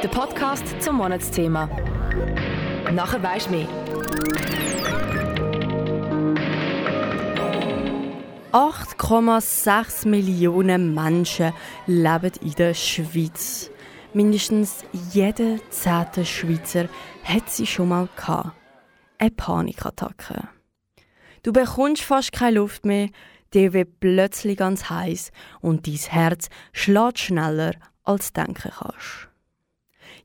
Der Podcast zum Monatsthema. Nachher weisst du mehr. 8,6 Millionen Menschen leben in der Schweiz. Mindestens jeder zehnte Schweizer hat sie schon mal gehabt. Eine Panikattacke. Du bekommst fast keine Luft mehr, dir wird plötzlich ganz heiß und dein Herz schlägt schneller, als du denken kannst.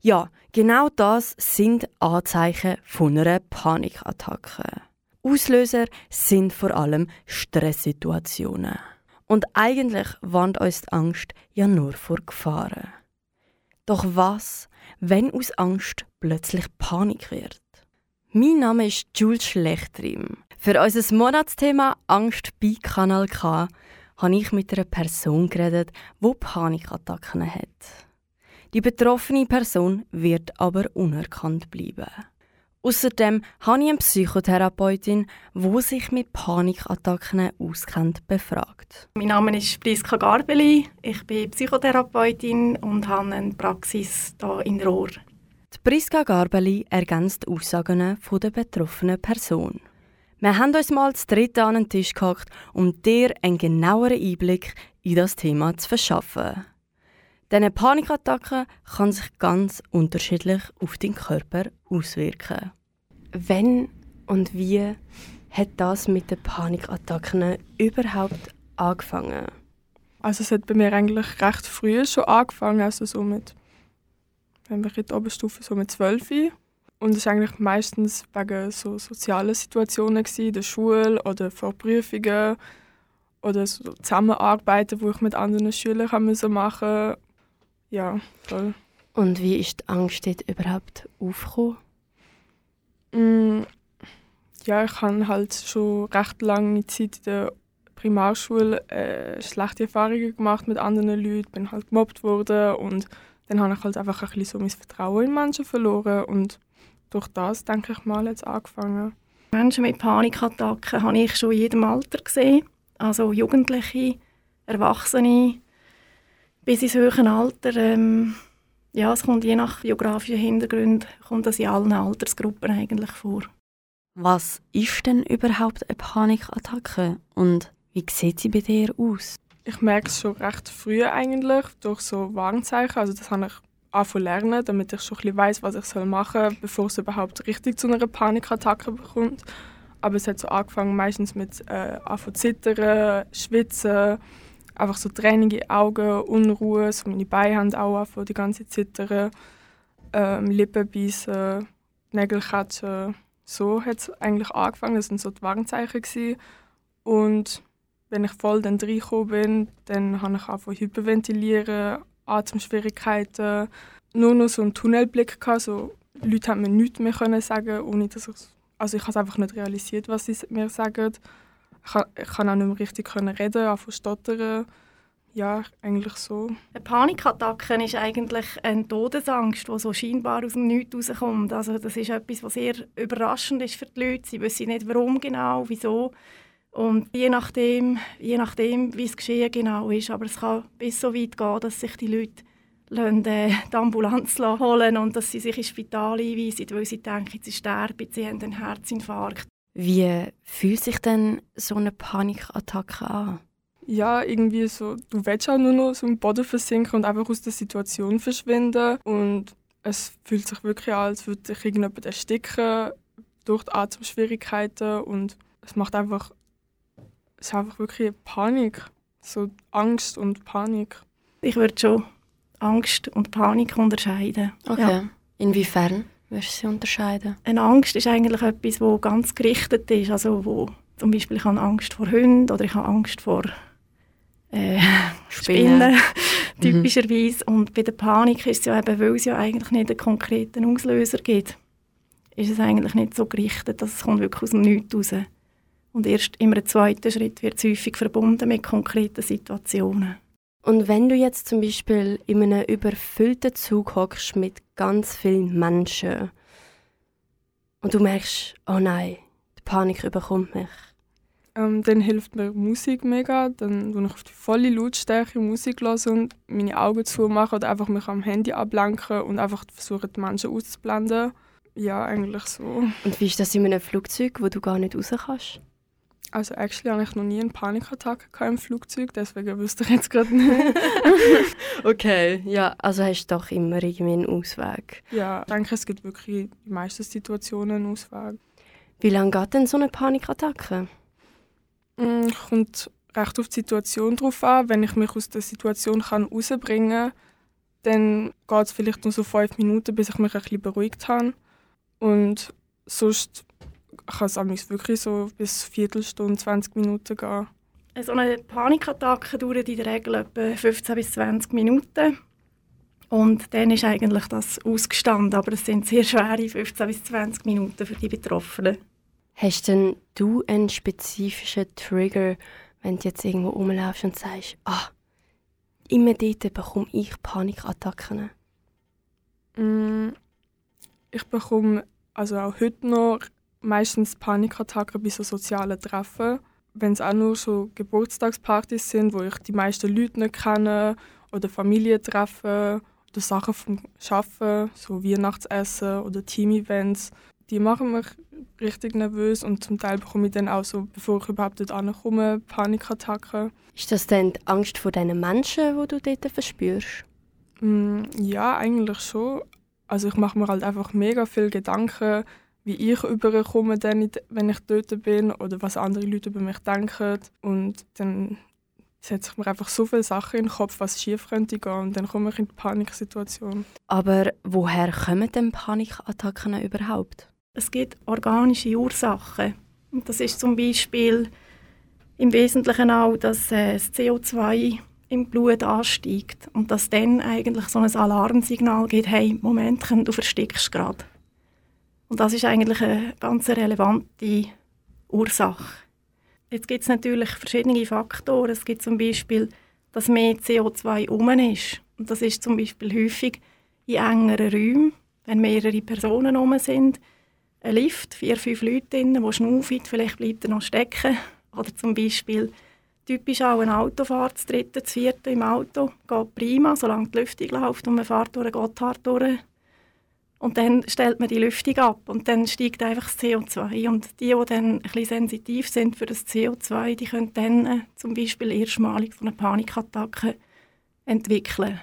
Ja, genau das sind Anzeichen von einer Panikattacke. Auslöser sind vor allem Stresssituationen. Und eigentlich warnt uns die Angst ja nur vor Gefahren. Doch was, wenn aus Angst plötzlich Panik wird? Mein Name ist Jules Schlechtrim. Für unser Monatsthema Angst bei Kanal K habe ich mit einer Person geredet, die Panikattacken hat. Die betroffene Person wird aber unerkannt bleiben. Außerdem habe ich eine Psychotherapeutin, die sich mit Panikattacken auskennt, befragt. Mein Name ist Priska Garbeli. Ich bin Psychotherapeutin und habe eine Praxis hier in Rohr. Die Priska Garbeli ergänzt die Aussagen der betroffenen Person. Wir haben uns mal zu dritt an den Tisch gehockt, um dir einen genaueren Einblick in das Thema zu verschaffen. Diese Panikattacke kann sich ganz unterschiedlich auf den Körper auswirken. Wenn und wie hat das mit den Panikattacken überhaupt angefangen? Also es hat bei mir eigentlich recht früh schon angefangen, also so mit, wenn wir in der Oberstufe so mit zwölf. Und es war eigentlich meistens wegen so sozialen Situationen in der Schule oder vor Prüfungen oder so Zusammenarbeiten, wo ich mit anderen Schülern machen musste ja, voll. Und wie ist die Angst dort überhaupt aufgekommen? Mm, ja, ich habe halt schon recht lange Zeit in der Primarschule äh, schlechte Erfahrungen gemacht mit anderen Leuten, bin halt gemobbt worden und dann habe ich halt einfach ein bisschen so mein Vertrauen in Menschen verloren und durch das, denke ich mal, jetzt angefangen. Menschen mit Panikattacken habe ich schon in jedem Alter gesehen, also Jugendliche, Erwachsene, bis ins höhere Alter. Ähm, ja, es kommt je nach geografischen Hintergrund kommt das in allen Altersgruppen eigentlich vor. Was ist denn überhaupt eine Panikattacke und wie sieht sie bei dir aus? Ich merke es schon recht früh eigentlich durch so Warnzeichen. Also das habe ich angefangen lernen, damit ich schon ein weiß, was ich machen soll, bevor es überhaupt richtig zu einer Panikattacke kommt. Aber es hat so angefangen meistens mit äh, anfangen zittern, schwitzen, einfach so tränige Augen, Unruhe, so meine Beine haben auch angefangen, die ganze zittern, ähm, Lippen beißen, Nägel catchen. So hat es eigentlich angefangen, das waren so die Warnzeichen. Gewesen. Und wenn ich voll dann reingekommen bin, dann habe ich angefangen hyperventilieren, Atemschwierigkeiten, nur noch so einen Tunnelblick gehabt, so Leute haben mir nichts mehr können sagen, ohne dass ich also ich habe einfach nicht realisiert, was sie mir sagen. Ich, kann auch nicht mehr richtig reden, auch stottern. Ja, eigentlich so. Eine Panikattacke ist eigentlich eine Todesangst, die so scheinbar aus dem Nichts rauskommt. Also das ist etwas, was sehr überraschend ist für die Leute. Sie wissen nicht, warum genau, wieso. Und je nachdem, je nachdem wie es geschehen genau ist, aber es kann bis so weit gehen, dass sich die Leute lassen, äh, die Ambulanz holen und dass sie sich ins Spital einweisen, weil sie denken, sie sterben, sie haben einen Herzinfarkt. Wie fühlt sich denn so eine Panikattacke an? Ja, irgendwie so, du willst auch nur noch so im Boden versinken und einfach aus der Situation verschwinden. Und es fühlt sich wirklich an, als würde dich irgendjemand ersticken durch die Atemschwierigkeiten. Und es macht einfach, es ist einfach wirklich Panik. So Angst und Panik. Ich würde schon Angst und Panik unterscheiden. Okay. Ja. Inwiefern? Würdest du sie unterscheiden? Eine Angst ist eigentlich etwas, das ganz gerichtet ist. Also wo zum Beispiel ich habe Angst vor Hunden oder ich habe Angst vor äh, Spinnen, mhm. typischerweise. Mhm. Und bei der Panik ist es ja eben, weil es ja eigentlich nicht einen konkreten Auslöser gibt, ist es eigentlich nicht so gerichtet, dass es kommt wirklich aus dem Nichts raus. Und erst im zweiten Schritt wird es häufig verbunden mit konkreten Situationen. Und wenn du jetzt zum Beispiel in einem überfüllten Zug hockst mit ganz vielen Menschen und du merkst, oh nein, die Panik überkommt mich. Ähm, dann hilft mir Musik mega. Dann höre ich auf die volle Lautstärke Musik und meine Augen zumachen oder einfach mich am Handy ablenken und einfach versuchen, die Menschen auszublenden. Ja, eigentlich so. Und wie ist das in einem Flugzeug, wo du gar nicht raus kannst? Also actually habe ich noch nie eine Panikattacke im Flugzeug, deswegen wüsste ich jetzt gerade nicht. okay, ja, also hast du doch immer irgendwie einen Ausweg. Ja, ich denke, es gibt wirklich in den meisten Situationen einen Ausweg. Wie lange geht denn so eine Panikattacke? Mm, kommt recht auf die Situation drauf an. Wenn ich mich aus der Situation kann rausbringen kann, dann geht es vielleicht nur so fünf Minuten, bis ich mich ein bisschen beruhigt habe. Und sonst kann es wirklich so bis eine Viertelstunde, 20 Minuten gehen. So eine Panikattacke dauert in der Regel etwa 15 bis 20 Minuten. Und dann ist eigentlich das ausgestanden. Aber es sind sehr schwere 15 bis 20 Minuten für die Betroffenen. Hast denn du einen spezifischen Trigger, wenn du jetzt irgendwo rumlaufst und sagst, ah, immer dort bekomme ich Panikattacken? Mm, ich bekomme also auch heute noch meistens Panikattacken bei so sozialen Treffen. Wenn es auch nur so Geburtstagspartys sind, wo ich die meisten Leute nicht kenne oder Familientreffen oder Sachen vom Arbeiten, so Weihnachtsessen oder Team-Events, die machen mich richtig nervös und zum Teil bekomme ich dann auch so, bevor ich überhaupt dort ankomme, Panikattacken. Ist das dann die Angst vor diesen Menschen, die du dort verspürst? Mm, ja, eigentlich schon. Also ich mache mir halt einfach mega viel Gedanken, wie ich überkomme, wenn ich dort bin oder was andere Leute über mich denken. Und dann setze ich mir einfach so viele Sachen in den Kopf, was schief könnte gehen und dann komme ich in die Paniksituation. Aber woher kommen denn Panikattacken überhaupt? Es gibt organische Ursachen. Und das ist zum Beispiel im Wesentlichen auch, dass äh, das CO2 im Blut ansteigt und dass dann eigentlich so ein Alarmsignal gibt, hey, Moment, du verstickst gerade. Und das ist eigentlich eine ganz relevante Ursache. Jetzt gibt es natürlich verschiedene Faktoren. Es gibt zum Beispiel, dass mehr CO2 um ist. Und das ist zum Beispiel häufig in engeren Räumen, wenn mehrere Personen um sind. Ein Lift, vier, fünf Leute drin, die schnaufen, vielleicht bleibt er noch stecken. Oder zum Beispiel typisch auch ein Autofahrt, das dritte, das vierte im Auto, geht prima, solange die Lüftung läuft und man fährt durch einen Gotthard durch und dann stellt man die Lüftung ab und dann steigt einfach das CO2. Und die, die dann ein sensitiv sind für das CO2, die können dann äh, zum Beispiel erstmalig so eine Panikattacke entwickeln.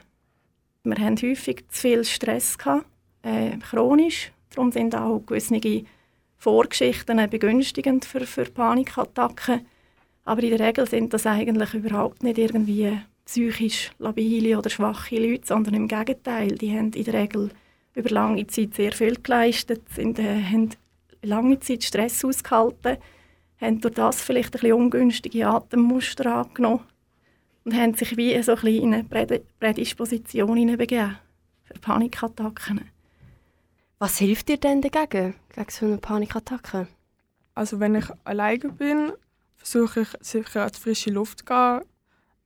Wir haben häufig zu viel Stress, gehabt, äh, chronisch. Darum sind auch gewisse Vorgeschichten begünstigend für, für Panikattacken. Aber in der Regel sind das eigentlich überhaupt nicht irgendwie psychisch labile oder schwache Leute, sondern im Gegenteil, die haben in der Regel über lange Zeit sehr viel geleistet, sind, äh, haben lange Zeit Stress ausgehalten, haben durch das vielleicht ein bisschen ungünstige Atemmuster angenommen und haben sich wie so ein bisschen in eine Prädisposition hineinbegeben für Panikattacken. Was hilft dir denn dagegen, gegen so eine Panikattacke? Also wenn ich alleine bin, versuche ich sicher an die frische Luft zu gehen.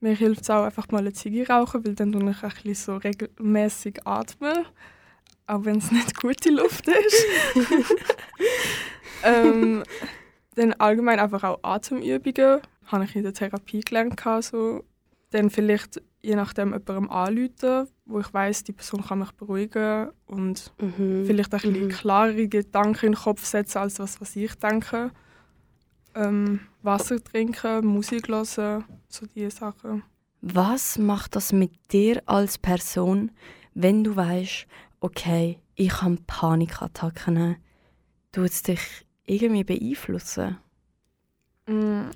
Mir hilft es auch einfach mal eine Ziege rauchen, weil dann tue ich ein bisschen so regelmäßig atmen auch wenn es nicht gute Luft ist. ähm, dann allgemein einfach auch Atemübungen, habe ich in der Therapie gelernt. So. Dann vielleicht je nachdem jemandem anrufen, wo ich weiß, die Person kann mich beruhigen und mhm. vielleicht ein bisschen mhm. klarere Gedanken in den Kopf setzen, als das, was ich denke. Ähm, Wasser trinken, Musik hören, so diese Sachen. Was macht das mit dir als Person, wenn du weißt, okay, ich habe Panikattacken, tut es dich irgendwie beeinflussen? Mm,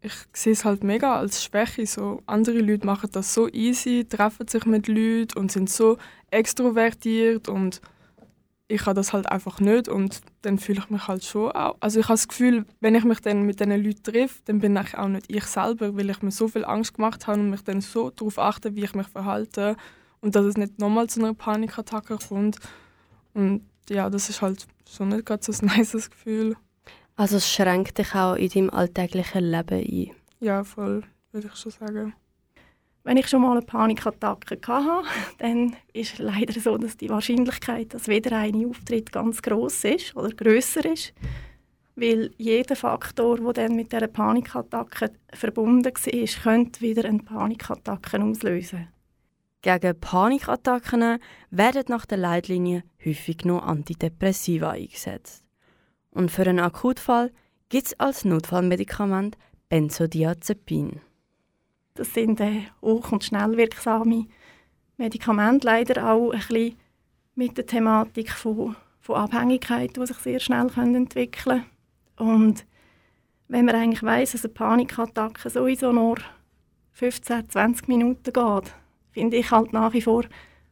ich sehe es halt mega als Schwäche. So, andere Leute machen das so easy, treffen sich mit Leuten und sind so extrovertiert und ich habe das halt einfach nicht und dann fühle ich mich halt schon auch. Also ich habe das Gefühl, wenn ich mich dann mit diesen Leuten treffe, dann bin ich auch nicht ich selber, weil ich mir so viel Angst gemacht habe und mich dann so darauf achte, wie ich mich verhalte und dass es nicht nochmal zu einer Panikattacke kommt. Und ja, das ist halt schon nicht gerade so ein nices Gefühl. Also es schränkt dich auch in deinem alltäglichen Leben ein? Ja, voll, würde ich schon sagen. Wenn ich schon mal eine Panikattacke hatte, dann ist es leider so, dass die Wahrscheinlichkeit, dass wieder eine auftritt, ganz groß ist oder größer ist. weil jeder Faktor, der dann mit dieser Panikattacke verbunden war, könnte wieder eine Panikattacke auslösen. Gegen Panikattacken werden nach der Leitlinie häufig nur Antidepressiva eingesetzt. Und für einen Akutfall gibt es als Notfallmedikament Benzodiazepin. Das sind äh, hoch- und schnell wirksame Medikamente, leider auch ein mit der Thematik von, von Abhängigkeit, die sich sehr schnell entwickeln können. Und wenn man eigentlich weiss, dass eine Panikattacke sowieso nur 15, 20 Minuten geht, finde ich halt nach wie vor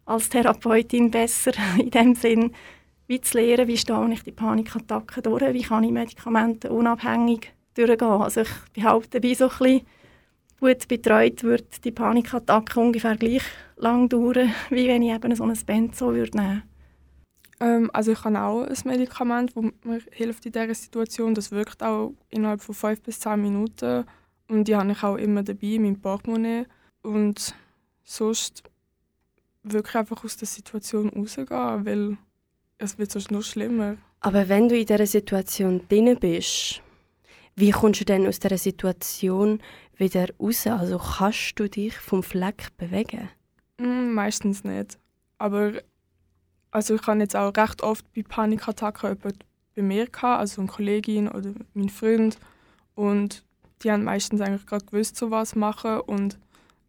als Therapeutin besser in dem Sinn, wie zu lernen, wie stehe ich die Panikattacken durch, wie kann ich Medikamente unabhängig durchgehen. Also ich behaupte, wie so ein bisschen gut betreut wird die Panikattacke ungefähr gleich lang dauern, wie wenn ich eben so ein Benzo würde nehmen ähm, also ich habe auch ein Medikament, das mir hilft in dieser Situation. Das wirkt auch innerhalb von fünf bis zehn Minuten und die habe ich auch immer dabei in meinem Portemonnaie. Und sonst wirklich einfach aus der Situation rausgehen, weil es wird sonst nur schlimmer. Aber wenn du in dieser Situation drin bist, wie kommst du denn aus dieser Situation wieder raus? Also kannst du dich vom Fleck bewegen? Mm, meistens nicht. Aber also ich habe jetzt auch recht oft bei Panikattacken jemanden bei mir gehabt, also eine Kollegin oder mein Freund. Und die haben meistens eigentlich gerade gewusst, so was machen. Und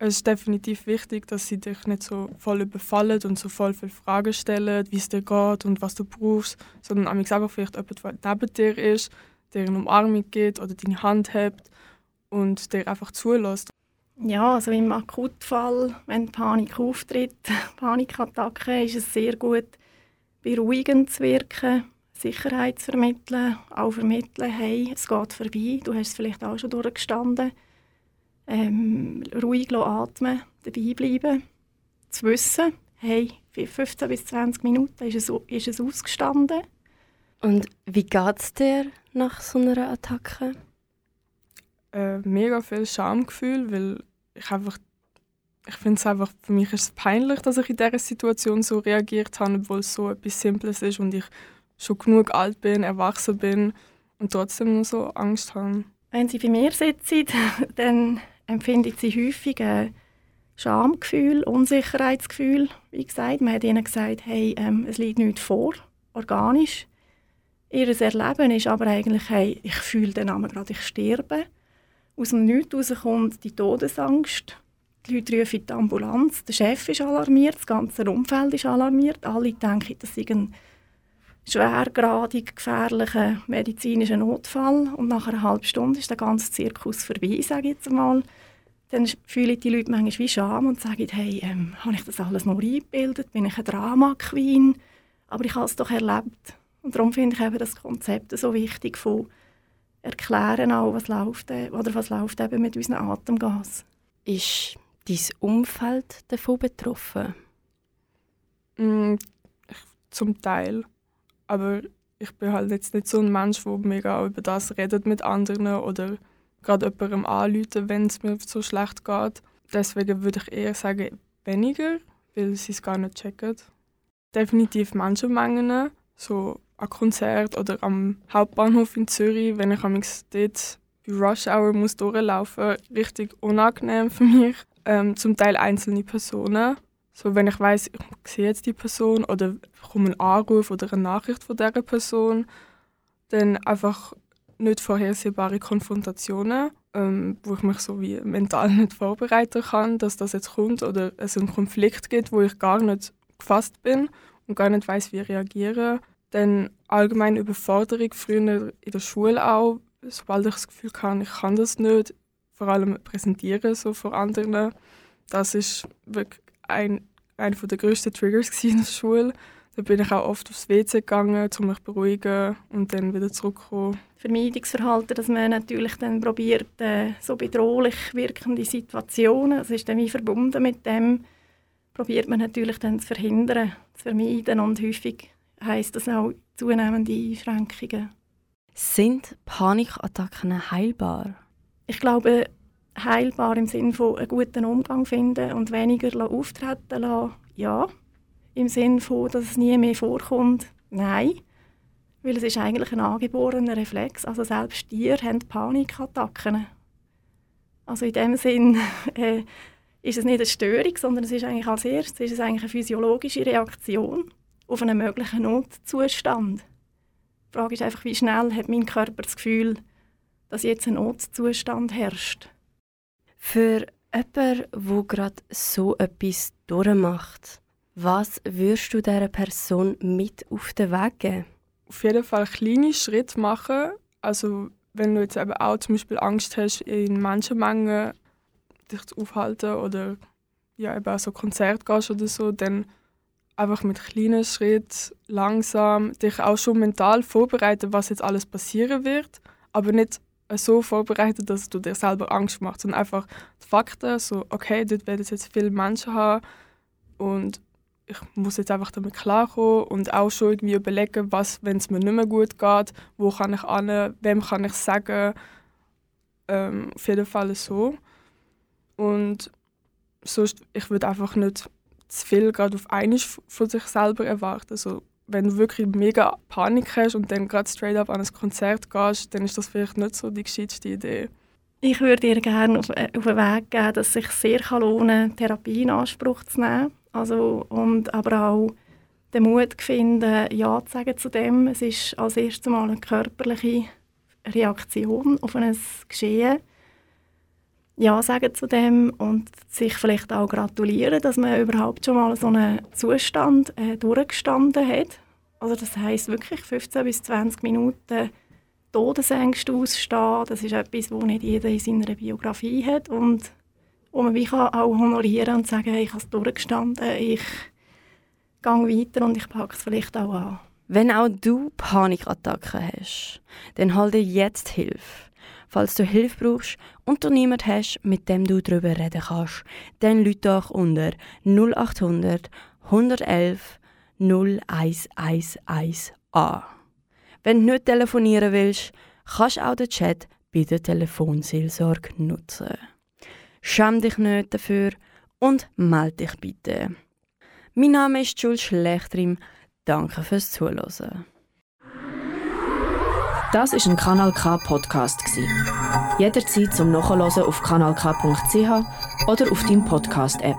es ist definitiv wichtig, dass sie dich nicht so voll überfallen und so voll viele Fragen stellen, wie es dir geht und was du brauchst, sondern einfach vielleicht jemand, der neben dir ist, der eine Umarmung gibt oder deine Hand hebt und dir einfach zulässt. Ja, also im Akutfall, wenn Panik auftritt, Panikattacke, ist es sehr gut, beruhigend zu wirken, Sicherheit zu vermitteln, auch vermitteln, hey, es geht vorbei, du hast es vielleicht auch schon durchgestanden ähm, ruhig atmen, dabei bleiben, zu wissen, hey, 15 bis 20 Minuten ist es, ist es ausgestanden. Und wie geht es dir nach so einer Attacke? Äh, mega viel Schamgefühl, weil ich einfach ich finde es einfach, für mich ist es peinlich, dass ich in dieser Situation so reagiert habe, obwohl es so etwas Simples ist und ich schon genug alt bin, erwachsen bin und trotzdem noch so Angst habe. Wenn Sie bei mir sitzen, dann empfindet sie häufig ein Schamgefühl, Unsicherheitsgefühl. Wie gesagt, man hat ihnen gesagt, hey, ähm, es liegt nichts vor, organisch. Ihr Erleben ist aber eigentlich, hey, ich fühle den Namen gerade, ich sterbe. Aus dem Nichts heraus kommt die Todesangst. Die Leute rufen die Ambulanz, der Chef ist alarmiert, das ganze Umfeld ist alarmiert. Alle denken, das sei ein schwergradig gefährlicher medizinischer Notfall. Und nach einer halben Stunde ist der ganze Zirkus vorbei, sage ich jetzt einmal dann fühlen die Leute manchmal wie Scham und sagen, hey, ähm, habe ich das alles nur eingebildet? Bin ich eine Drama-Queen? Aber ich habe es doch erlebt. Und darum finde ich eben das Konzept so wichtig von erklären auch, was läuft, äh, oder was läuft eben mit unseren Atemgas. Ist dein Umfeld davon betroffen? Mm, zum Teil. Aber ich bin halt jetzt nicht so ein Mensch, der mega über das redet mit anderen oder gerade jemandem anrufen, wenn es mir so schlecht geht. Deswegen würde ich eher sagen, weniger, weil sie es gar nicht checken. Definitiv Menschenmengen, so an Konzert oder am Hauptbahnhof in Zürich, wenn ich dort bei Rush Hour muss durchlaufen muss, richtig unangenehm für mich. Ähm, zum Teil einzelne Personen. So, wenn ich weiß, ich sehe jetzt die Person oder bekomme einen Anruf oder eine Nachricht von dieser Person, dann einfach nicht vorhersehbare Konfrontationen, ähm, wo ich mich so wie mental nicht vorbereiten kann, dass das jetzt kommt oder es einen Konflikt gibt, wo ich gar nicht gefasst bin und gar nicht weiß, wie reagieren. Dann allgemein Überforderung, früher in der Schule auch, sobald ich das Gefühl habe, ich kann das nicht, vor allem präsentieren so vor anderen, das ist wirklich ein, einer der grössten Triggers in der Schule. Da bin ich auch oft aufs WC gegangen, um mich zu beruhigen und dann wieder zurückzukommen. Vermeidungsverhalten, dass man natürlich dann probiert, äh, so bedrohlich wirkende Situationen, das ist dann wie verbunden mit dem, probiert man natürlich dann zu verhindern, zu vermeiden und häufig heisst das auch zunehmende Einschränkungen. Sind Panikattacken heilbar? Ich glaube, heilbar im Sinne von einen guten Umgang finden und weniger auftreten lassen, ja im Sinne von, dass es nie mehr vorkommt. Nein. Weil es ist eigentlich ein angeborener Reflex. Also selbst Tiere haben Panikattacken. Also in dem Sinn äh, ist es nicht eine Störung, sondern es ist eigentlich als erstes ist es eigentlich eine physiologische Reaktion auf einen möglichen Notzustand. Die Frage ist einfach, wie schnell hat mein Körper das Gefühl, dass jetzt ein Notzustand herrscht. Für jemanden, der gerade so etwas durchmacht, was würdest du dieser Person mit auf den Weg geben? Auf jeden Fall kleine Schritte machen. Also wenn du jetzt eben auch zum Beispiel Angst hast, in Menschenmengen dich zu aufhalten oder ja, eben auch so Konzert gehst oder so, dann einfach mit kleinen Schritten langsam dich auch schon mental vorbereiten, was jetzt alles passieren wird, aber nicht so vorbereiten, dass du dir selber Angst machst, sondern einfach die Fakten, so okay, dort werden jetzt viele Menschen haben und ich muss jetzt einfach damit klarkommen und auch schon irgendwie überlegen, was, wenn es mir nicht mehr gut geht, wo kann ich an, wem kann ich sagen, ähm, auf jeden Fall so. Und sonst, ich würde einfach nicht zu viel gerade auf einmal von sich selber erwarten. Also, wenn du wirklich mega Panik hast und dann gerade straight up an ein Konzert gehst, dann ist das vielleicht nicht so die gescheiteste Idee. Ich würde dir gerne auf, äh, auf den Weg geben, dass es sich sehr lohnen kann, Therapie in Anspruch zu nehmen. Also, und aber auch den Mut finden, Ja zu sagen zu dem. Es ist als erstes Mal eine körperliche Reaktion auf ein Geschehen. Ja sagen zu dem und sich vielleicht auch gratulieren, dass man überhaupt schon mal so einen Zustand äh, durchgestanden hat. Also das heißt wirklich 15 bis 20 Minuten Todesängste ausstehen. Das ist etwas, was nicht jeder in seiner Biografie hat und wo man wie kann auch honorieren und sagen, hey, ich habe es durchgestanden, ich gehe weiter und ich packe es vielleicht auch an. Wenn auch du Panikattacken hast, dann hol dir jetzt Hilfe. Falls du Hilfe brauchst und du niemanden hast, mit dem du darüber reden kannst, dann lüt doch unter 0800 111 0111 an. Wenn du nicht telefonieren willst, kannst du auch den Chat bei der Telefonseelsorge nutzen. Schäm dich nicht dafür und melde dich bitte. Mein Name ist Jules Schlechtrim. Danke fürs Zuhören. Das ist ein Kanal K Podcast Jederzeit zum Nachhören auf kanalk.ch oder auf deinem Podcast App.